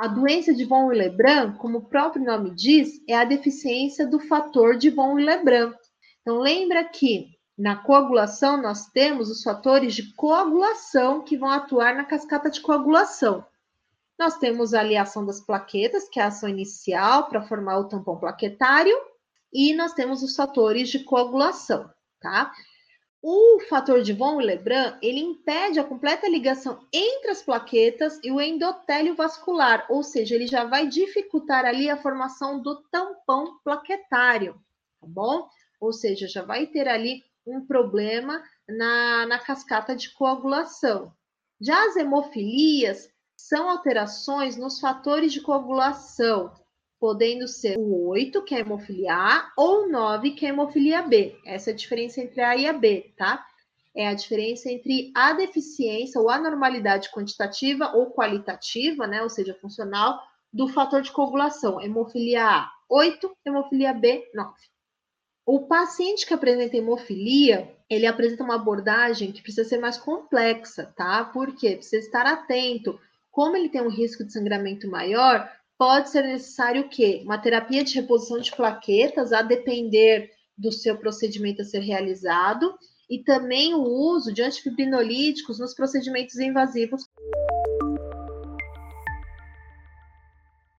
A doença de von Willebrand, como o próprio nome diz, é a deficiência do fator de von Willebrand. Então, lembra que na coagulação nós temos os fatores de coagulação que vão atuar na cascata de coagulação. Nós temos a aliação das plaquetas, que é a ação inicial para formar o tampão plaquetário, e nós temos os fatores de coagulação, tá? O fator de von Willebrand, ele impede a completa ligação entre as plaquetas e o endotélio vascular, ou seja, ele já vai dificultar ali a formação do tampão plaquetário, tá bom? Ou seja, já vai ter ali um problema na, na cascata de coagulação. Já as hemofilias são alterações nos fatores de coagulação, podendo ser o 8, que é hemofilia A, ou o 9, que é hemofilia B. Essa é a diferença entre A e a B, tá? É a diferença entre a deficiência ou anormalidade quantitativa ou qualitativa, né? Ou seja, funcional, do fator de coagulação. Hemofilia A, 8, hemofilia B, 9. O paciente que apresenta hemofilia, ele apresenta uma abordagem que precisa ser mais complexa, tá? Por quê? Precisa estar atento. Como ele tem um risco de sangramento maior, pode ser necessário o quê? Uma terapia de reposição de plaquetas, a depender do seu procedimento a ser realizado, e também o uso de antifibrinolíticos nos procedimentos invasivos.